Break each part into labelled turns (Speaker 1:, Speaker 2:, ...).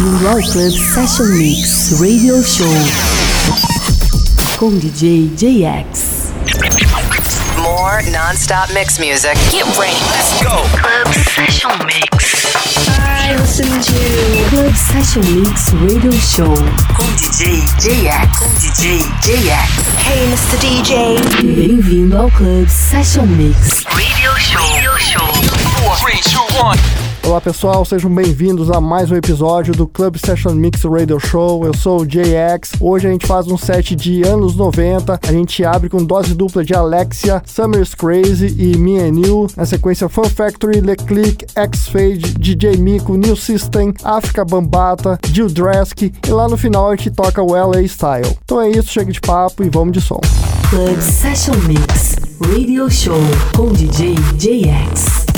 Speaker 1: Global Club Session Mix Radio Show com DJ JX.
Speaker 2: More non-stop mix music.
Speaker 3: Get ready. Let's go.
Speaker 2: Club Session Mix.
Speaker 1: I listen to Club Session Mix Radio Show com DJ JX. Com DJ JX.
Speaker 2: Hey, Mr. DJ.
Speaker 1: Bem-vindo ao Club Session Mix
Speaker 2: Radio Show. Radio Show.
Speaker 3: 4, 3, 2, 1.
Speaker 4: Olá pessoal, sejam bem-vindos a mais um episódio do Club Session Mix Radio Show. Eu sou o JX. Hoje a gente faz um set de anos 90. A gente abre com dose dupla de Alexia, Summer's Crazy e Me and You. Na sequência, Fun Factory, Le Click, X-Fade, DJ Miko, New System, Africa Bambata, Jill Dresk. E lá no final a gente toca o LA Style. Então é isso, chega de papo e vamos de som.
Speaker 1: Club Session Mix Radio Show com DJ JX.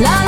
Speaker 5: La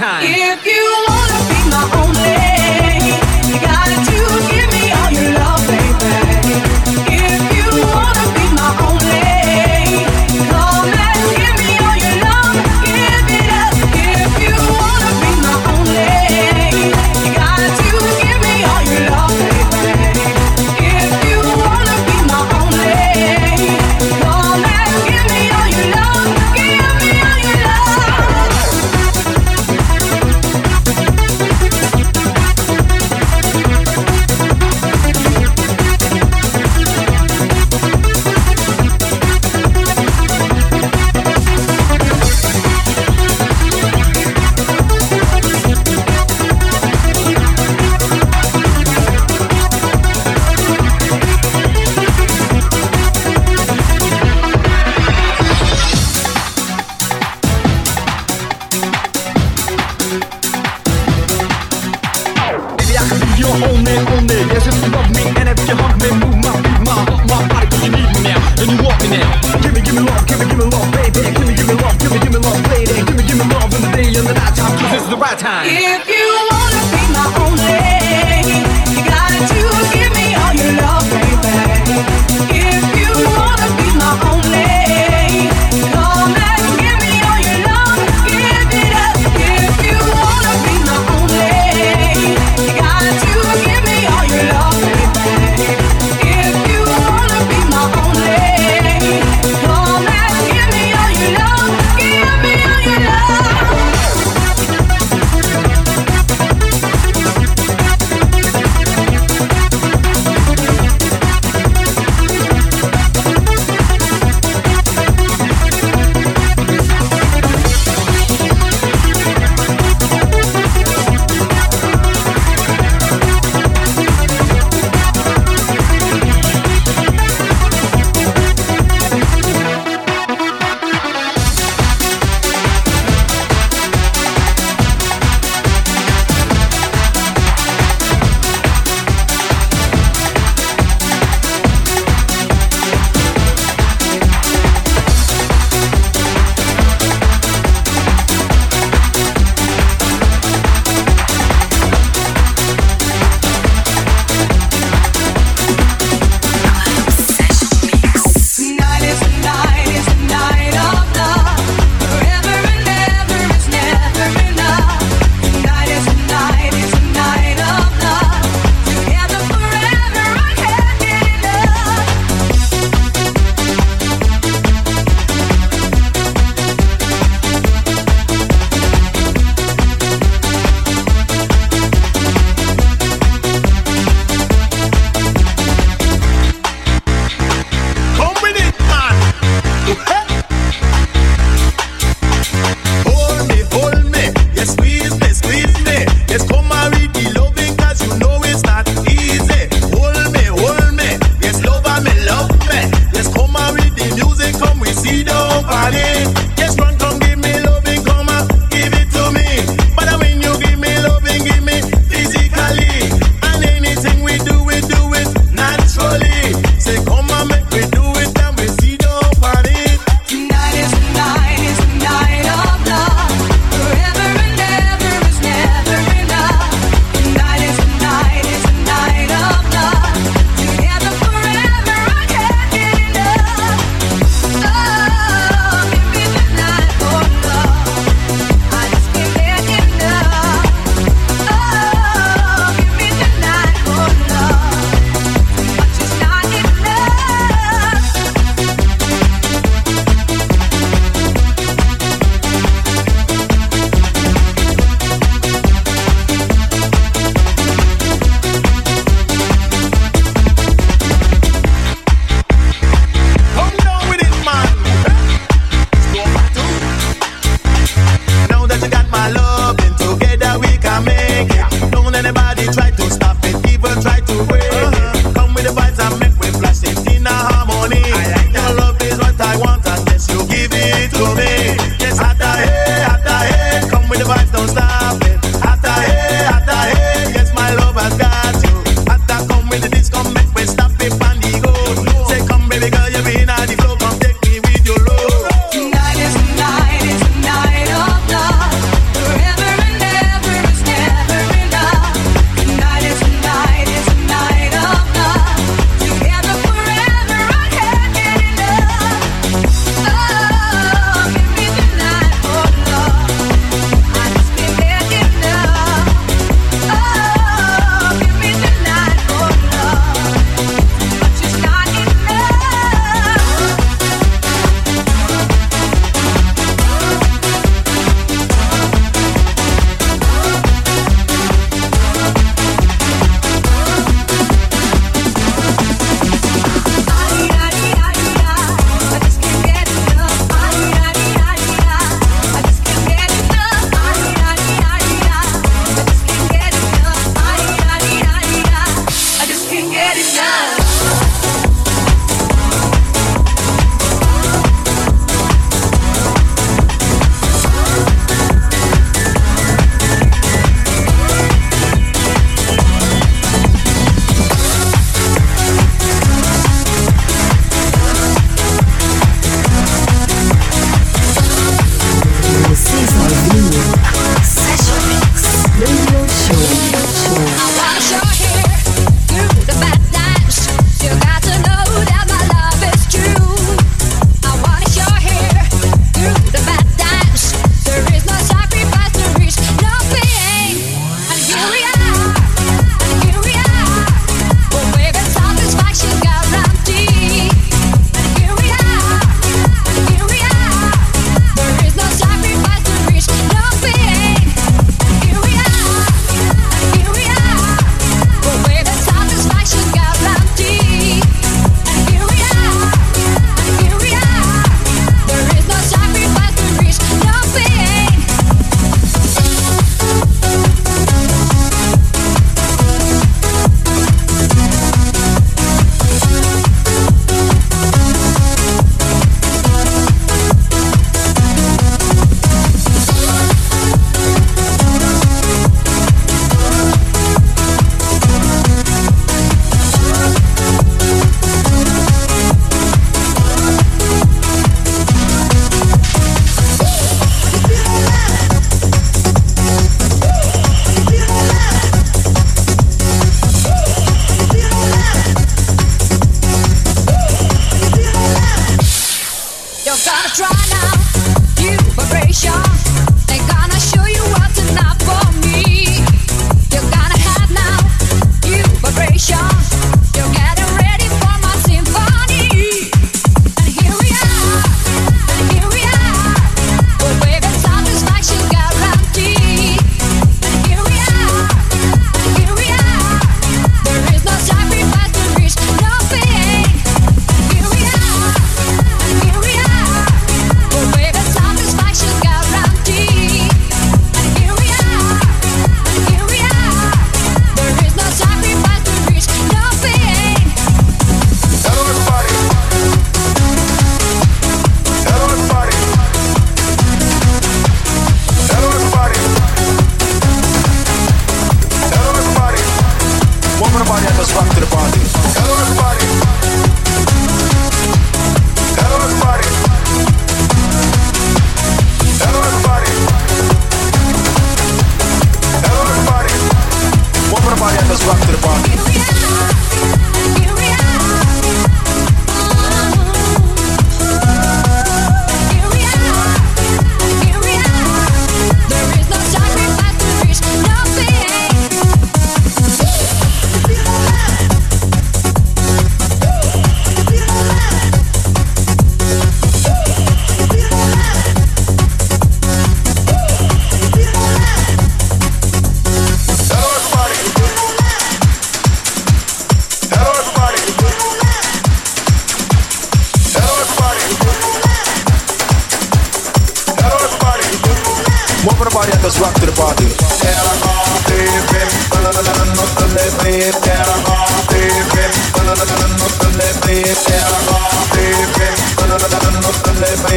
Speaker 1: time.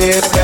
Speaker 6: Ты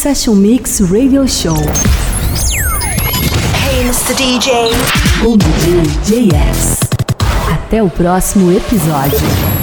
Speaker 6: Session Mix Radio Show
Speaker 7: Hey, Mr. DJ.
Speaker 6: com DJ JX. Até o próximo episódio.